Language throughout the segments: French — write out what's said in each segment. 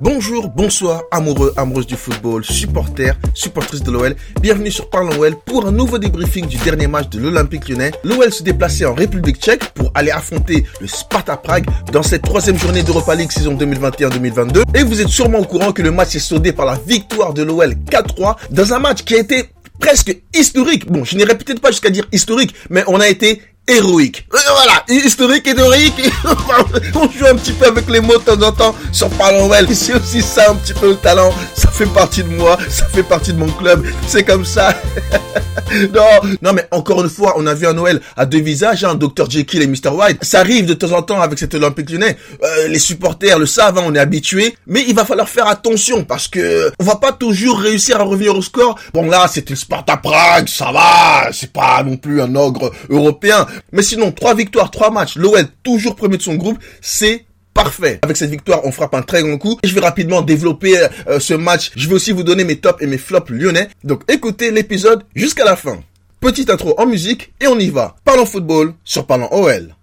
Bonjour, bonsoir, amoureux, amoureuses du football, supporters, supportrices de l'OL. Bienvenue sur Parlons OL pour un nouveau débriefing du dernier match de l'Olympique lyonnais. L'OL se déplaçait en République tchèque pour aller affronter le Sparta Prague dans cette troisième journée d'Europa League saison 2021-2022. Et vous êtes sûrement au courant que le match est soldé par la victoire de l'OL 4-3 dans un match qui a été presque historique. Bon, je n'irai peut-être pas jusqu'à dire historique, mais on a été héroïque. Voilà, historique, héroïque. On joue un petit peu avec les mots de temps en temps sur Parlonwell. C'est aussi ça un petit peu le talent. Ça fait partie de moi, ça fait partie de mon club. C'est comme ça. non, non, mais encore une fois, on a vu un Noël à deux visages, hein, Dr Jekyll et Mr White. Ça arrive de temps en temps avec cet Olympique Lyonnais. Euh, les supporters le savent, hein, on est habitués. Mais il va falloir faire attention parce que on va pas toujours réussir à revenir au score. Bon là, c'était Sparta Prague, ça va. C'est pas non plus un ogre européen. Mais sinon, trois victoires, trois matchs, l'OL toujours premier de son groupe, c'est parfait. Avec cette victoire, on frappe un très grand coup. Je vais rapidement développer euh, ce match. Je vais aussi vous donner mes tops et mes flops lyonnais. Donc écoutez l'épisode jusqu'à la fin. Petite intro en musique et on y va. Parlons football sur Parlons OL.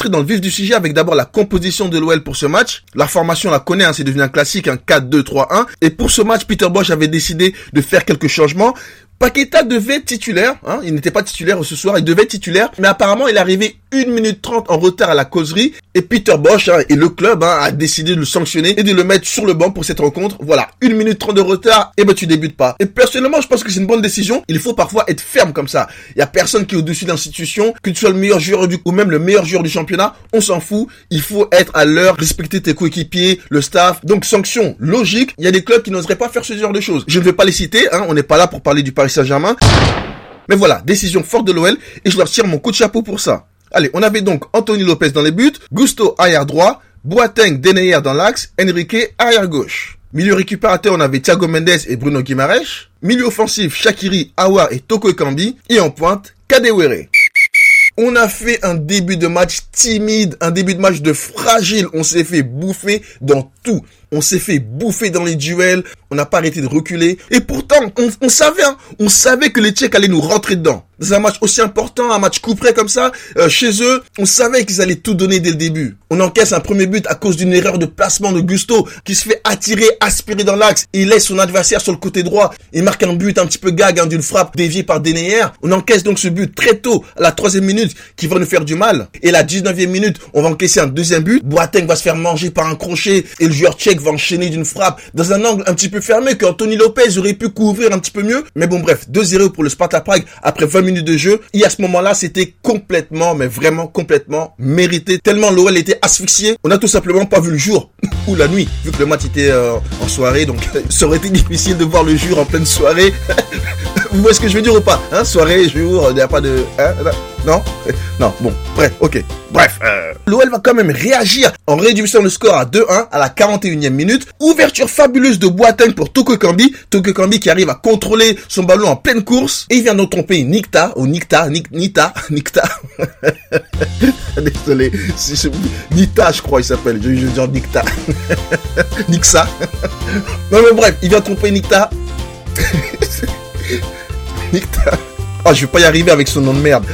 Rentrer dans le vif du sujet avec d'abord la composition de l'OL pour ce match. La formation, on la connaît, hein, c'est devenu un classique, un 4-2-3-1. Et pour ce match, Peter Bosch avait décidé de faire quelques changements. Paqueta devait être titulaire, hein, il n'était pas titulaire ce soir, il devait être titulaire, mais apparemment il est arrivé 1 minute 30 en retard à la causerie, et Peter Bosch hein, et le club hein, a décidé de le sanctionner et de le mettre sur le banc pour cette rencontre. Voilà, 1 minute 30 de retard, et ben tu débutes pas. Et personnellement, je pense que c'est une bonne décision, il faut parfois être ferme comme ça. Il y a personne qui est au-dessus de l'institution, que tu sois le meilleur joueur du ou même le meilleur joueur du championnat, on s'en fout, il faut être à l'heure, respecter tes coéquipiers, le staff. Donc sanction logique, il y a des clubs qui n'oseraient pas faire ce genre de choses. Je ne vais pas les citer, hein, on n'est pas là pour parler du Paris Saint-Germain. Mais voilà, décision forte de l'OL et je leur tire mon coup de chapeau pour ça. Allez, on avait donc Anthony Lopez dans les buts, Gusto arrière droit, Boateng Denayer dans l'axe, Enrique arrière gauche. Milieu récupérateur, on avait Thiago Mendes et Bruno Guimaraes. Milieu offensif, Shakiri, Awa et Toko Ekambi. Et en pointe, Kadewere. On a fait un début de match timide, un début de match de fragile. On s'est fait bouffer dans tout. On s'est fait bouffer dans les duels. On n'a pas arrêté de reculer. Et pourtant, on, savait, hein, on savait que les Tchèques allaient nous rentrer dedans. Dans un match aussi important, un match coup près comme ça, euh, chez eux, on savait qu'ils allaient tout donner dès le début. On encaisse un premier but à cause d'une erreur de placement de Gusto, qui se fait attirer, aspirer dans l'axe. Il laisse son adversaire sur le côté droit. Il marque un but un petit peu gag hein, d'une frappe déviée par Denayer. On encaisse donc ce but très tôt, à la troisième minute, qui va nous faire du mal. Et la 19e minute, on va encaisser un deuxième but. Boateng va se faire manger par un crochet et le joueur tchèque va enchaîner d'une frappe dans un angle un petit peu fermé que Anthony Lopez aurait pu couvrir un petit peu mieux. Mais bon bref, 2-0 pour le Sparta Prague après 20 minutes de jeu. Et à ce moment-là, c'était complètement, mais vraiment complètement mérité. Tellement l'OL était asphyxié. On a tout simplement pas vu le jour ou la nuit, vu que le match était euh, en soirée. Donc ça aurait été difficile de voir le jour en pleine soirée. Vous voyez ce que je veux dire ou pas hein? Soirée, jour, il n'y a pas de... Hein? Non? Non, bon, bref, ok. Bref, euh, l'OL va quand même réagir en réduisant le score à 2-1 à la 41e minute. Ouverture fabuleuse de Boateng pour Toko Kambi. Toko Kambi qui arrive à contrôler son ballon en pleine course. Et il vient d'en tromper Nikta, ou Nikta, Nita, Nikta. Désolé, Nita je crois il s'appelle, je, veux dire Nikta. Nixa. non mais bref, il vient tromper Nikta. Nikta. Oh, je vais pas y arriver avec son nom de merde.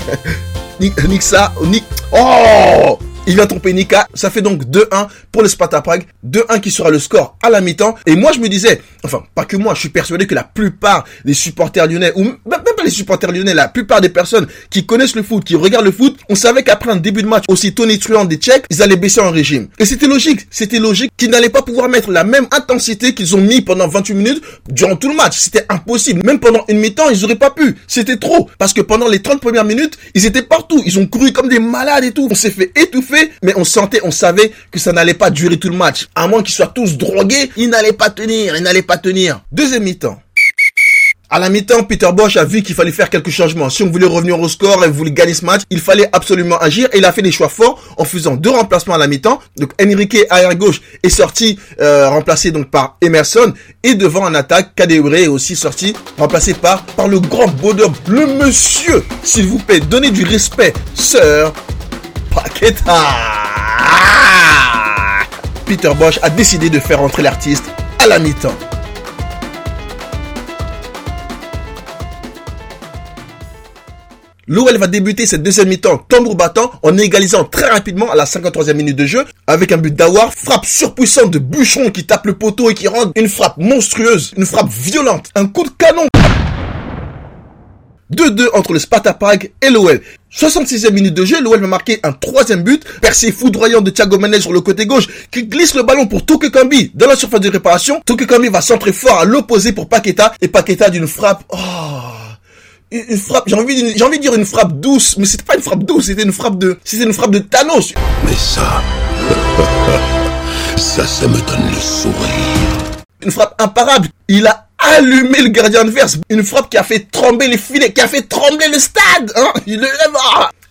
Nixa, Nick. Oh il vient tromper Nika. Ça fait donc 2-1 pour le Sparta Prague. 2-1 qui sera le score à la mi-temps. Et moi, je me disais, enfin, pas que moi, je suis persuadé que la plupart des supporters lyonnais, ou pas les supporters lyonnais, la plupart des personnes qui connaissent le foot, qui regardent le foot, on savait qu'après un début de match aussi tonitruant des Tchèques, ils allaient baisser en régime. Et c'était logique. C'était logique qu'ils n'allaient pas pouvoir mettre la même intensité qu'ils ont mis pendant 28 minutes durant tout le match. C'était impossible. Même pendant une mi-temps, ils auraient pas pu. C'était trop. Parce que pendant les 30 premières minutes, ils étaient partout. Ils ont couru comme des malades et tout. On s'est fait étouffer mais on sentait, on savait que ça n'allait pas durer tout le match. À moins qu'ils soient tous drogués, ils n'allaient pas tenir, ils n'allaient pas tenir. Deuxième mi-temps. À la mi-temps, Peter Bosch a vu qu'il fallait faire quelques changements. Si on voulait revenir au score et voulait gagner ce match, il fallait absolument agir et il a fait des choix forts en faisant deux remplacements à la mi-temps. Donc Enrique arrière gauche est sorti euh, remplacé donc par Emerson et devant en attaque, Kadeure est aussi sorti remplacé par par le grand bonhomme, le monsieur, s'il vous plaît, donnez du respect, sœur Paqueta. Peter Bosch a décidé de faire entrer l'artiste à la mi-temps. L'OL va débuter cette deuxième mi-temps tambour battant en égalisant très rapidement à la 53e minute de jeu avec un but d'Awar, frappe surpuissante de Bouchon qui tape le poteau et qui rend une frappe monstrueuse, une frappe violente, un coup de canon. 2-2 entre le Sparta Prague et l'OL. 66e minute de jeu, l'OL va marquer un troisième but, percé foudroyant de Thiago Menez sur le côté gauche, qui glisse le ballon pour Toke Kambi dans la surface de réparation. Toke Kambi va centrer fort à l'opposé pour Paqueta, et Paqueta d'une frappe, oh, une frappe, j'ai envie, j'ai envie de dire une frappe douce, mais c'était pas une frappe douce, c'était une frappe de, c'était une frappe de Thanos. Mais ça, ça, ça me donne le sourire. Une frappe imparable. Il a allumé le gardien adverse. Une frappe qui a fait trembler les filets, qui a fait trembler le stade. Hein il est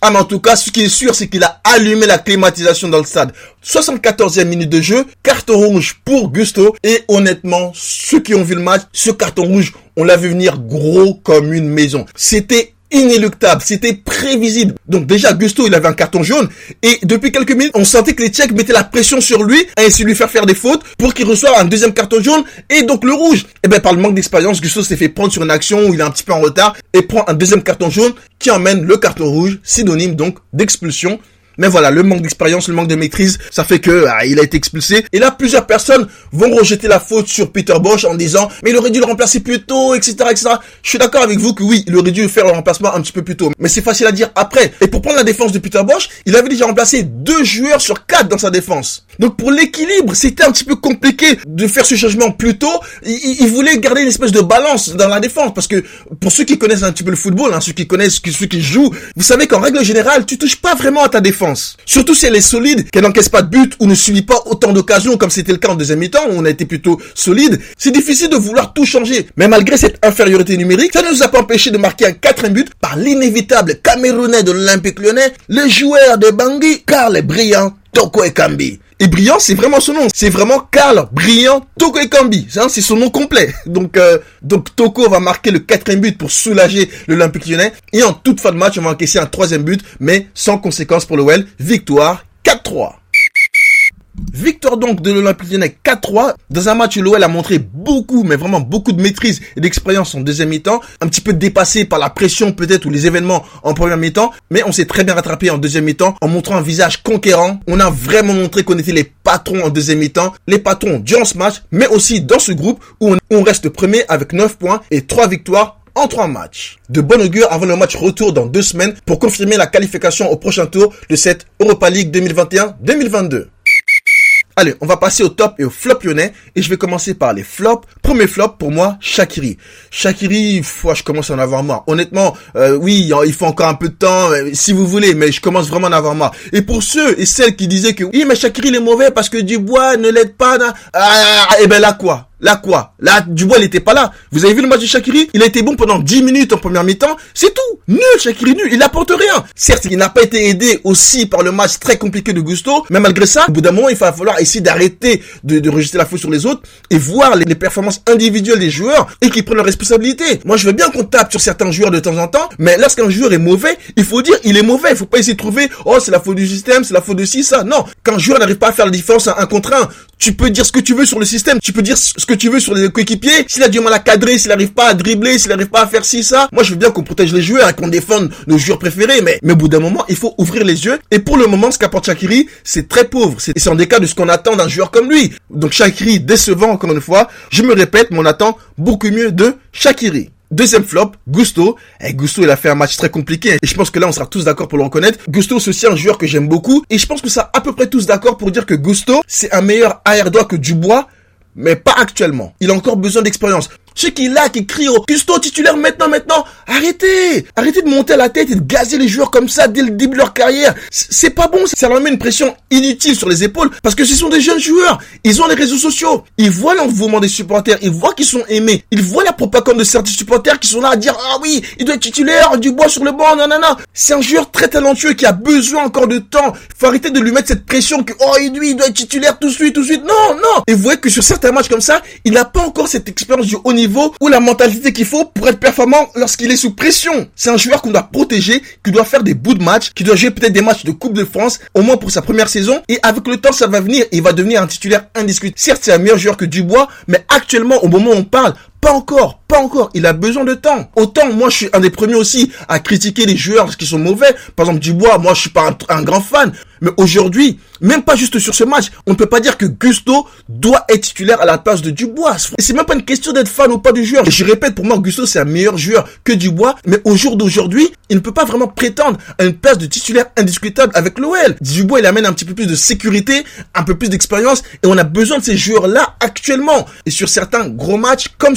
ah, mais en tout cas, ce qui est sûr, c'est qu'il a allumé la climatisation dans le stade. 74e minute de jeu, carton rouge pour Gusto. Et honnêtement, ceux qui ont vu le match, ce carton rouge, on l'a vu venir gros comme une maison. C'était inéluctable, c'était prévisible. Donc déjà, Gusto, il avait un carton jaune, et depuis quelques minutes, on sentait que les Tchèques mettaient la pression sur lui, à essayer de lui faire faire des fautes, pour qu'il reçoive un deuxième carton jaune, et donc le rouge. Et eh ben par le manque d'expérience, Gusto s'est fait prendre sur une action où il est un petit peu en retard, et prend un deuxième carton jaune, qui emmène le carton rouge, synonyme donc d'expulsion. Mais voilà, le manque d'expérience, le manque de maîtrise, ça fait que ah, il a été expulsé. Et là, plusieurs personnes vont rejeter la faute sur Peter Bosch en disant mais il aurait dû le remplacer plus tôt, etc., etc. Je suis d'accord avec vous que oui, il aurait dû faire le remplacement un petit peu plus tôt. Mais c'est facile à dire après. Et pour prendre la défense de Peter Bosch, il avait déjà remplacé deux joueurs sur quatre dans sa défense. Donc pour l'équilibre, c'était un petit peu compliqué de faire ce changement plus tôt. Il, voulait garder une espèce de balance dans la défense parce que pour ceux qui connaissent un petit peu le football, hein, ceux qui connaissent, ceux qui jouent, vous savez qu'en règle générale, tu touches pas vraiment à ta défense. Surtout si elle est solide, qu'elle n'encaisse pas de but ou ne subit pas autant d'occasions comme c'était le cas en deuxième mi-temps où on a été plutôt solide. C'est difficile de vouloir tout changer. Mais malgré cette infériorité numérique, ça ne nous a pas empêché de marquer un quatrième but par l'inévitable Camerounais de l'Olympique lyonnais, le joueur de Bangui, Karl Brillant Toko Ekambi. Et Brillant, c'est vraiment son nom. C'est vraiment Karl Brillant Toko Ekambi. C'est son nom complet. Donc, euh, donc Toko va marquer le quatrième but pour soulager l'Olympique lyonnais. Et en toute fin de match, on va encaisser un troisième but, mais sans conséquence pour le Well. Victoire 4-3. Victoire donc de l'Olympique Lyonnais 4-3 dans un match où l'OL a montré beaucoup, mais vraiment beaucoup de maîtrise et d'expérience en deuxième mi-temps, un petit peu dépassé par la pression peut-être ou les événements en première mi-temps, mais on s'est très bien rattrapé en deuxième mi-temps en montrant un visage conquérant. On a vraiment montré qu'on était les patrons en deuxième mi-temps, les patrons durant ce match, mais aussi dans ce groupe où on reste premier avec 9 points et 3 victoires en trois matchs. De bon augure avant le match retour dans deux semaines pour confirmer la qualification au prochain tour de cette Europa League 2021-2022. Allez, on va passer au top et au flop lyonnais. Et je vais commencer par les flops. Premier flop pour moi, Shakiri. Shakiri, foi, je commence à en avoir marre. Honnêtement, euh, oui, il faut encore un peu de temps, euh, si vous voulez, mais je commence vraiment à en avoir marre. Et pour ceux et celles qui disaient que oui, mais Shakiri il est mauvais parce que Dubois ne l'aide pas, ah, et eh ben là quoi? Là quoi? Là, Dubois, il était pas là. Vous avez vu le match de Shakiri? Il a été bon pendant 10 minutes en première mi-temps. C'est tout. Nul, Shakiri, nul. Il n'apporte rien. Certes, il n'a pas été aidé aussi par le match très compliqué de Gusto. Mais malgré ça, au bout d'un moment, il va falloir essayer d'arrêter de, de rejeter la faute sur les autres et voir les, performances individuelles des joueurs et qu'ils prennent leurs responsabilités. Moi, je veux bien qu'on tape sur certains joueurs de temps en temps. Mais lorsqu'un joueur est mauvais, il faut dire il est mauvais. Il faut pas essayer de trouver, oh, c'est la faute du système, c'est la faute de ci, ça. Non. Quand un joueur n'arrive pas à faire la différence un contre un, tu peux dire ce que tu veux sur le système. Tu peux dire ce que tu veux sur les coéquipiers, s'il a du mal à cadrer, s'il n'arrive pas à dribbler, s'il n'arrive pas à faire ci, ça, moi je veux bien qu'on protège les joueurs et qu'on défende nos joueurs préférés, mais, mais au bout d'un moment, il faut ouvrir les yeux. Et pour le moment, ce qu'apporte Shakiri, c'est très pauvre. C'est en des cas de ce qu'on attend d'un joueur comme lui. Donc Shakiri, décevant encore une fois, je me répète, mais on attend beaucoup mieux de Shakiri. Deuxième flop, Gusto. Et eh, Gusto, il a fait un match très compliqué. Et je pense que là, on sera tous d'accord pour le reconnaître. Gusto, c'est aussi un joueur que j'aime beaucoup. Et je pense que ça à peu près tous d'accord pour dire que Gusto, c'est un meilleur arrière droit que Dubois mais pas actuellement. Il a encore besoin d'expérience. Ceux qui là, qui crient au Custo titulaire maintenant, maintenant, arrêtez Arrêtez de monter à la tête et de gazer les joueurs comme ça dès le début de leur carrière. C'est pas bon, ça leur met une pression inutile sur les épaules parce que ce sont des jeunes joueurs. Ils ont les réseaux sociaux. Ils voient l'envouement des supporters. Ils voient qu'ils sont aimés. Ils voient la propagande de certains supporters qui sont là à dire ah oui, il doit être titulaire, du bois sur le banc, nanana. C'est un joueur très talentueux qui a besoin encore de temps. Faut arrêter de lui mettre cette pression que oh lui il doit être titulaire tout de suite, tout de suite. Non, non. Et vous voyez que sur certains matchs comme ça, il n'a pas encore cette expérience du haut niveau ou la mentalité qu'il faut pour être performant lorsqu'il est sous pression. C'est un joueur qu'on doit protéger, qui doit faire des bouts de match, qui doit jouer peut-être des matchs de Coupe de France, au moins pour sa première saison. Et avec le temps, ça va venir. il va devenir un titulaire indiscutable. Certes, c'est un meilleur joueur que Dubois, mais actuellement, au moment où on parle, pas encore, pas encore. Il a besoin de temps. Autant, moi, je suis un des premiers aussi à critiquer les joueurs qui sont mauvais. Par exemple, Dubois, moi, je suis pas un, grand fan. Mais aujourd'hui, même pas juste sur ce match, on ne peut pas dire que Gusto doit être titulaire à la place de Dubois. Et c'est même pas une question d'être fan ou pas du joueur. Je répète, pour moi, Gusto, c'est un meilleur joueur que Dubois. Mais au jour d'aujourd'hui, il ne peut pas vraiment prétendre à une place de titulaire indiscutable avec l'OL. Dubois, il amène un petit peu plus de sécurité, un peu plus d'expérience. Et on a besoin de ces joueurs-là actuellement. Et sur certains gros matchs comme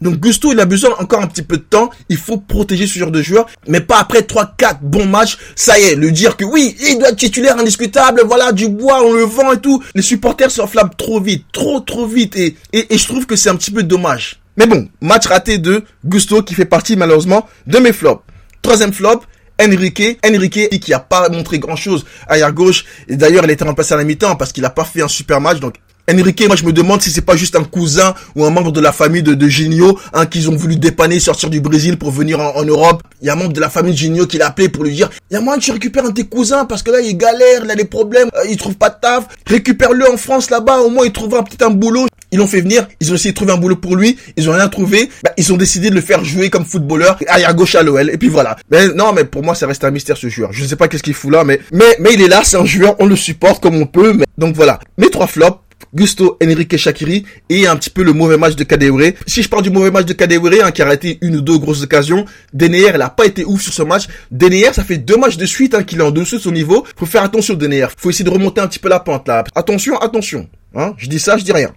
Donc Gusto, il a besoin encore un petit peu de temps. Il faut protéger ce genre de joueur. Mais pas après 3-4 bons matchs. Ça y est, le dire que oui, il doit être titulaire indiscutable. Voilà, Dubois, on le vend et tout. Les supporters s'enflamment trop vite. Trop, trop vite. Et, je trouve que c'est un petit peu dommage. Mais bon, match raté de Gusto qui fait partie malheureusement de mes flops. Troisième flop, Enrique, Enrique qui a pas montré grand chose à gauche et d'ailleurs il été remplacé à la mi-temps parce qu'il a pas fait un super match donc Enrique, moi je me demande si c'est pas juste un cousin ou un membre de la famille de, de hein, qu'ils ont voulu dépanner, sortir du Brésil pour venir en, Europe. Il y a un membre de la famille de Ginio qui l'a appelé pour lui dire, il y a moyen que tu récupères un de tes cousins parce que là il galère, il a des problèmes, euh, il trouve pas de taf. Récupère-le en France là-bas, au moins il trouvera peut-être un boulot. Ils l'ont fait venir, ils ont essayé de trouver un boulot pour lui, ils ont rien trouvé, bah, ils ont décidé de le faire jouer comme footballeur arrière gauche à l'OL et puis voilà. Mais non, mais pour moi ça reste un mystère ce joueur. Je ne sais pas qu'est-ce qu'il fout là, mais mais mais il est là, c'est un joueur, on le supporte comme on peut. Donc voilà, mes trois flops. Gusto Enrique Shakiri et un petit peu le mauvais match de Kadewere. Si je parle du mauvais match de Kadewere, hein, qui a raté une ou deux grosses occasions, Deneyer, elle a pas été ouf sur ce match. Deneyer, ça fait deux matchs de suite hein, qu'il est en dessous de son niveau. Faut faire attention Deneyer. Faut essayer de remonter un petit peu la pente là. Attention, attention. Hein, je dis ça, je dis rien.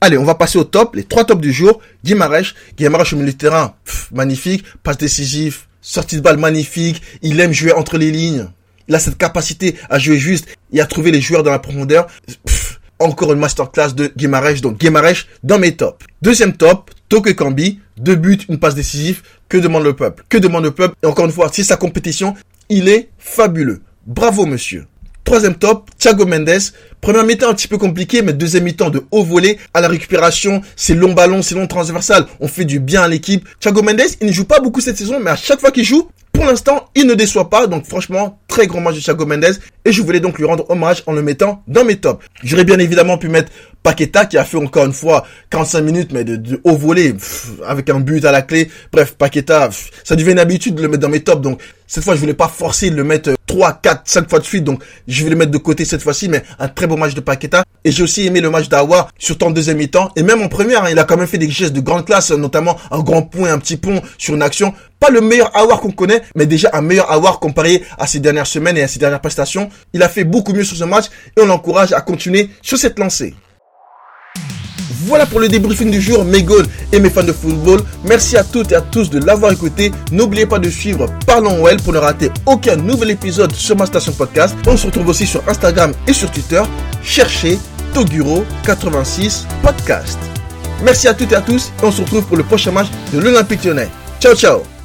Allez, on va passer au top, les trois tops du jour. Guimarèche, Guimarèche au milieu de terrain, magnifique, passe décisif, sortie de balle magnifique, il aime jouer entre les lignes. Il a cette capacité à jouer juste et à trouver les joueurs dans la profondeur. Encore une masterclass de Guimarèche, donc Guimarèche dans mes tops. Deuxième top, Toke Kambi, deux buts, une passe décisive. Que demande le peuple? Que demande le peuple? Et encore une fois, si sa compétition, il est fabuleux. Bravo monsieur. Troisième top, Thiago Mendes. Première mi-temps un petit peu compliqué, mais deuxième mi-temps de haut volet à la récupération, c'est long ballon, c'est long transversal. On fait du bien à l'équipe. Thiago Mendes, il ne joue pas beaucoup cette saison, mais à chaque fois qu'il joue, pour l'instant, il ne déçoit pas. Donc franchement, très grand match de Thiago Mendes. Et je voulais donc lui rendre hommage en le mettant dans mes tops. J'aurais bien évidemment pu mettre Paqueta qui a fait encore une fois 45 minutes mais de, haut volet avec un but à la clé. Bref, Paqueta, ça devient une habitude de le mettre dans mes tops. Donc cette fois, je voulais pas forcer de le mettre 3, 4, 5 fois de suite. Donc je vais le mettre de côté cette fois-ci. Mais un très beau match de Paqueta. Et j'ai aussi aimé le match d'Awa, surtout en deuxième mi-temps. Et même en première, hein, il a quand même fait des gestes de grande classe, notamment un grand point, un petit pont sur une action. Pas le meilleur Awar qu'on connaît, mais déjà un meilleur Awar comparé à ces dernières semaines et à ses dernières prestations. Il a fait beaucoup mieux sur ce match et on l'encourage à continuer sur cette lancée. Voilà pour le débriefing du jour, mes goals et mes fans de football. Merci à toutes et à tous de l'avoir écouté. N'oubliez pas de suivre Parlons Well pour ne rater aucun nouvel épisode sur ma station podcast. On se retrouve aussi sur Instagram et sur Twitter. Cherchez Toguro86 Podcast. Merci à toutes et à tous et on se retrouve pour le prochain match de l'Olympique Lyonnais. Ciao ciao